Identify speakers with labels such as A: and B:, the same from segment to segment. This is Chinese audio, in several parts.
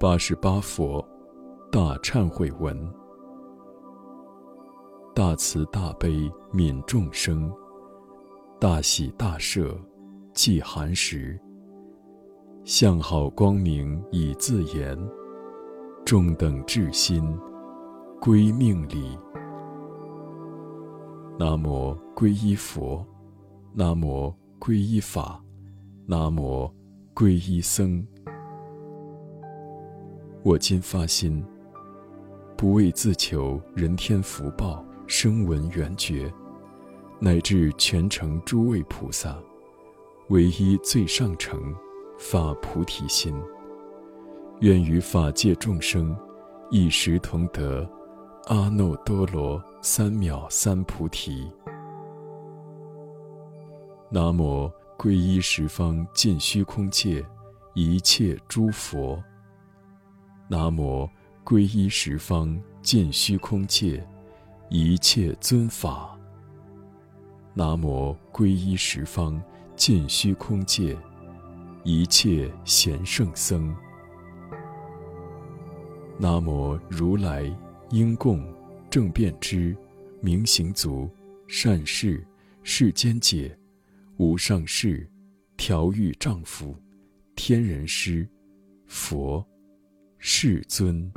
A: 八十八佛大忏悔文。大慈大悲悯众生，大喜大赦济寒食。向好光明以自言，众等至心归命礼。南无皈依佛，南无皈依法，南无皈依僧。我今发心，不为自求人天福报。声闻缘觉，乃至全城诸位菩萨，唯一最上乘，法菩提心，愿与法界众生，一时同得阿耨多罗三藐三菩提。南无皈依十方尽虚空界一切诸佛。南无皈依十方尽虚空界。一切尊法。南无皈依十方尽虚空界，一切贤圣僧。南无如来应供正遍知明行足善事世间解无上士调御丈夫天人师佛世尊。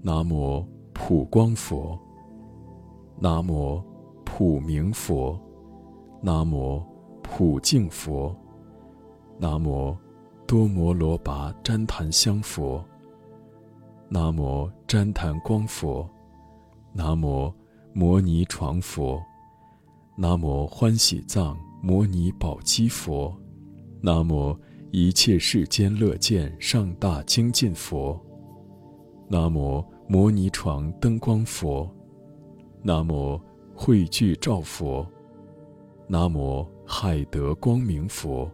A: 南无普光佛，南无普明佛，南无普净佛，南无多摩罗跋旃檀香佛，南无旃檀光佛，南无摩尼床佛，南无欢喜藏摩尼宝积佛，南无一切世间乐见上大精进佛。南无摩尼床灯光佛，南无慧聚照佛，南无海德光明佛，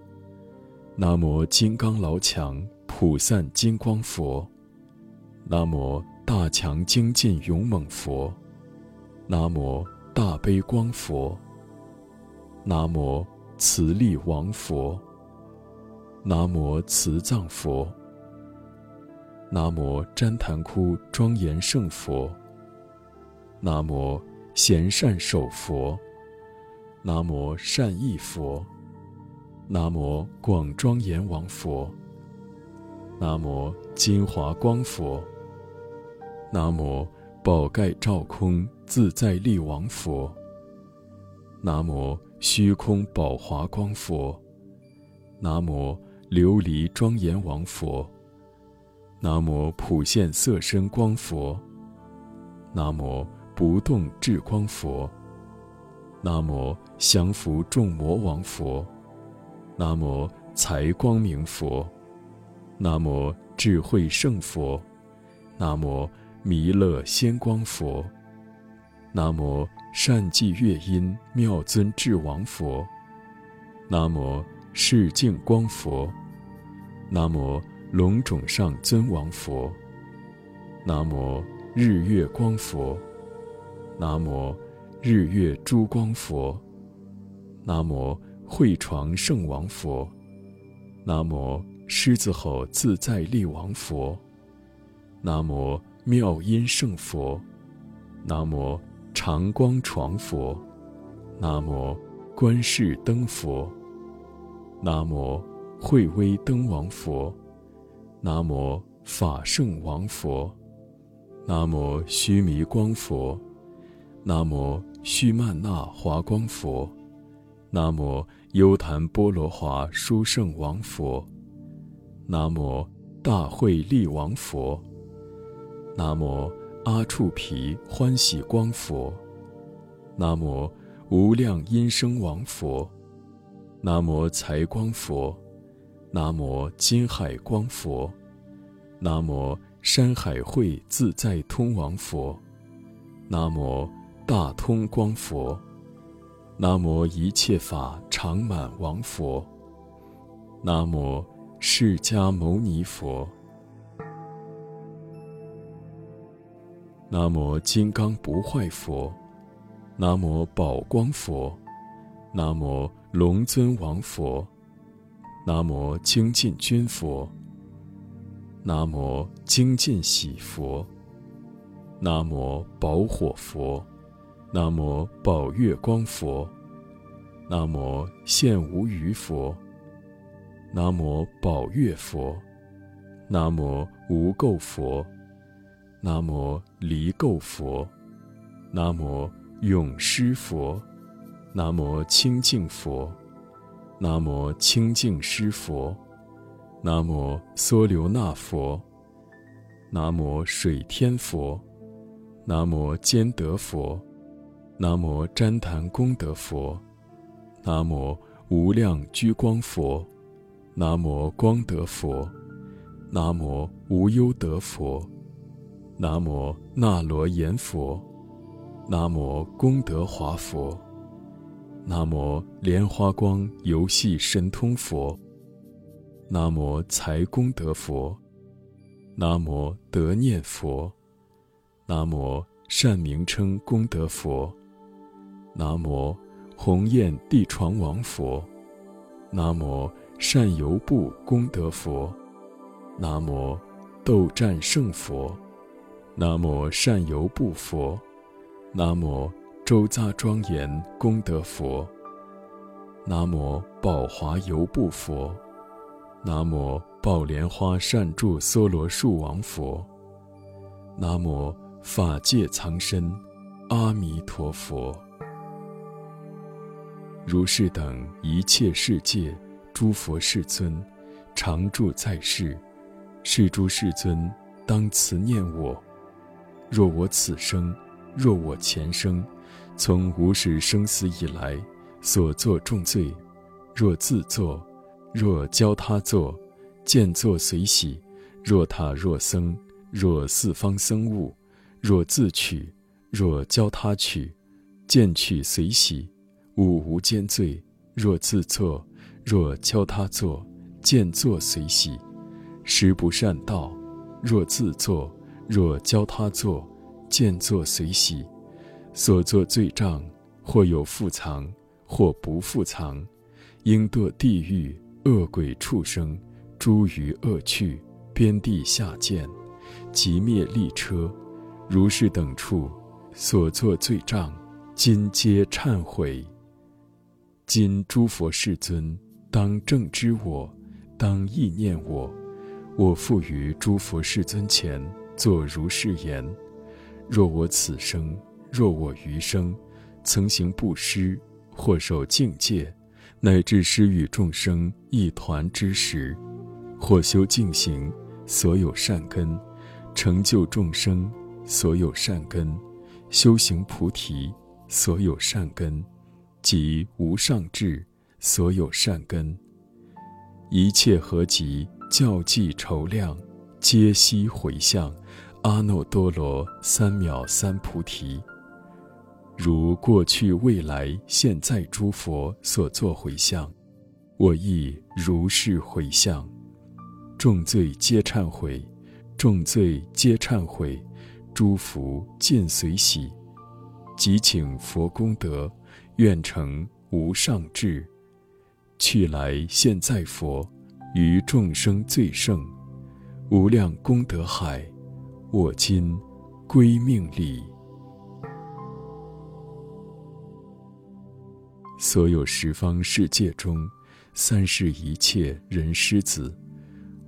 A: 南无金刚牢强普散金光佛，南无大强精进勇猛佛，南无大悲光佛，南无慈力王佛，南无慈藏佛。南无旃檀窟庄严圣佛。南无贤善守佛。南无善意佛。南无广庄严王佛。南无金华光佛。南无宝盖照空自在力王佛。南无虚空宝华光佛。南无琉璃庄严王佛。南无普现色身光佛。南无不动智光佛。南无降伏众魔王佛。南无财光明佛。南无智慧圣佛。南无弥勒仙光佛。南无善济乐音妙尊智王佛。南无世净光佛。南无。龙种上尊王佛，南无日月光佛，南无日月珠光佛，南无慧床圣王佛，南无狮子吼自在力王佛，南无妙音圣佛，南无长光床佛，南无观世灯佛，南无慧威灯王佛。南无法圣王佛，南无须弥光佛，南无须曼那华光佛，南无优昙波罗华殊胜王佛，南无大慧力王佛，南无阿处毗欢喜光佛，南无无量音声王佛，南无财光佛。南无金海光佛，南无山海会自在通王佛，南无大通光佛，南无一切法常满王佛，南无释迦牟尼佛，南无金刚不坏佛，南无宝光佛，南无龙尊王佛。南无精进君佛，南无精进喜佛。南无宝火佛。南无宝月光佛。南无现无余佛。南无宝月佛。南无无垢佛。南无离垢佛。南无永施佛。南无清净佛。南无清净师佛，南无梭留那佛，南无水天佛，南无坚德佛，南无旃檀功德佛，南无无量居光佛，南无光德佛，南无无忧德佛，南无那罗延佛，南无功德华佛。南无莲花光游戏神通佛。南无财功德佛。南无得念佛。南无善名称功德佛。南无鸿雁地床王佛。南无善游步功德佛。南无斗战胜佛。南无善游步佛。南无。周匝庄严功德佛。南无宝华游步佛。南无宝莲花善住梭罗树王佛。南无法界藏身阿弥陀佛。如是等一切世界诸佛世尊，常住在世，是诸世尊当慈念我。若我此生，若我前生。从无始生死以来，所作重罪，若自作，若教他作，见作随喜；若他若僧，若四方僧物，若自取，若教他取，见取随喜，吾无间罪；若自作，若教他作，见作随喜，实不善道；若自作，若教他作，见作随喜。所作罪障，或有复藏，或不复藏，应堕地狱、恶鬼、畜生、诸余恶趣、边地下贱，即灭利车，如是等处所作罪障，今皆忏悔。今诸佛世尊当正知我，当意念我，我复于诸佛世尊前作如是言：若我此生。若我余生，曾行布施，或受境界，乃至施与众生一团之时，或修净行，所有善根，成就众生所有善根，修行菩提所有善根，及无上智所有善根，一切合集教济筹量，皆悉回向阿耨多罗三藐三菩提。如过去、未来、现在诸佛所作回向，我亦如是回向。众罪皆忏悔，众罪皆忏悔，诸福尽随喜。即请佛功德，愿成无上智。去来现在佛，于众生最胜，无量功德海，我今归命礼。所有十方世界中，三世一切人师子，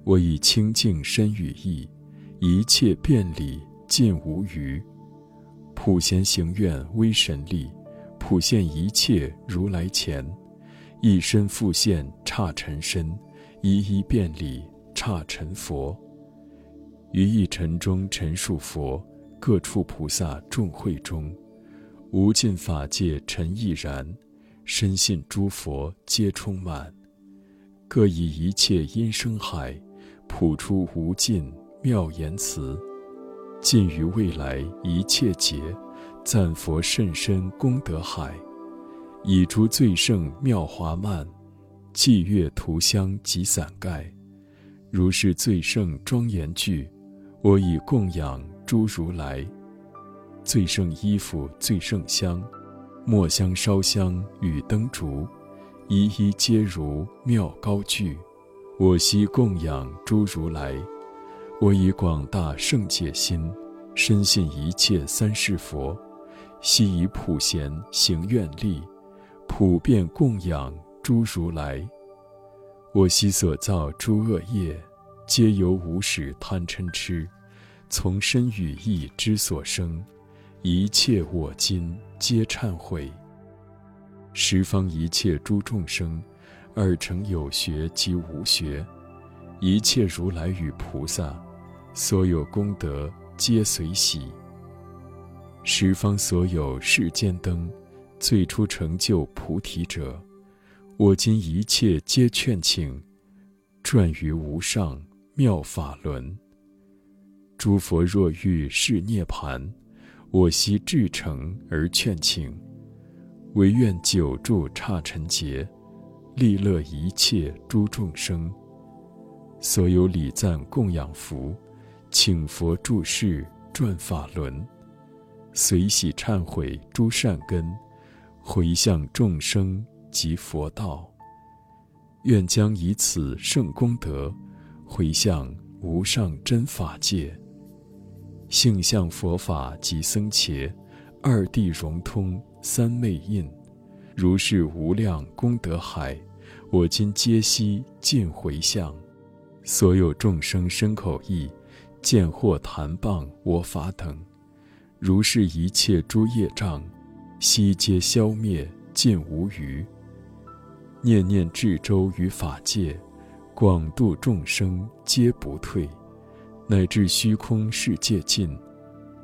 A: 我以清净身语意，一切遍礼尽无余。普贤行愿威神力，普现一切如来前，一身复现刹尘身，一一遍礼刹尘佛。于一尘中陈述佛，各处菩萨众会中，无尽法界尘亦然。深信诸佛皆充满，各以一切音声海，普出无尽妙言辞，尽于未来一切劫，赞佛甚深功德海，以诸最胜妙华曼，祭月涂香及伞盖，如是最胜庄严具，我以供养诸如来，最胜衣服最胜香。墨香烧香与灯烛，一一皆如妙高具。我悉供养诸如来，我以广大圣解心，深信一切三世佛，悉以普贤行愿力，普遍供养诸如来。我昔所造诸恶业，皆由无始贪嗔痴，从身语意之所生，一切我今皆忏悔。十方一切诸众生，二乘有学及无学，一切如来与菩萨，所有功德皆随喜。十方所有世间灯，最初成就菩提者，我今一切皆劝请，转于无上妙法轮。诸佛若欲示涅盘，我悉至诚而劝请。唯愿久住刹尘劫，利乐一切诸众生。所有礼赞供养福，请佛住世转法轮，随喜忏悔诸善根，回向众生及佛道。愿将以此圣功德，回向无上真法界。性相佛法及僧伽，二谛融通。三昧印，如是无量功德海，我今皆悉尽回向。所有众生身口意，见或谈谤我法等，如是一切诸业障，悉皆消灭尽无余。念念至周于法界，广度众生皆不退，乃至虚空世界尽，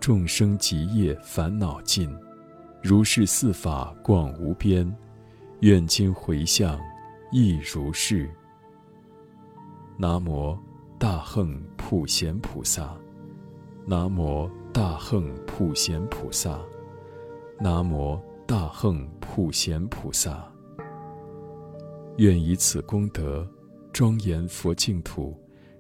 A: 众生极业烦恼尽。如是四法广无边，愿今回向亦如是。南无大横普贤菩萨，南无大横普贤菩萨，南无大横普贤菩萨。愿以此功德，庄严佛净土，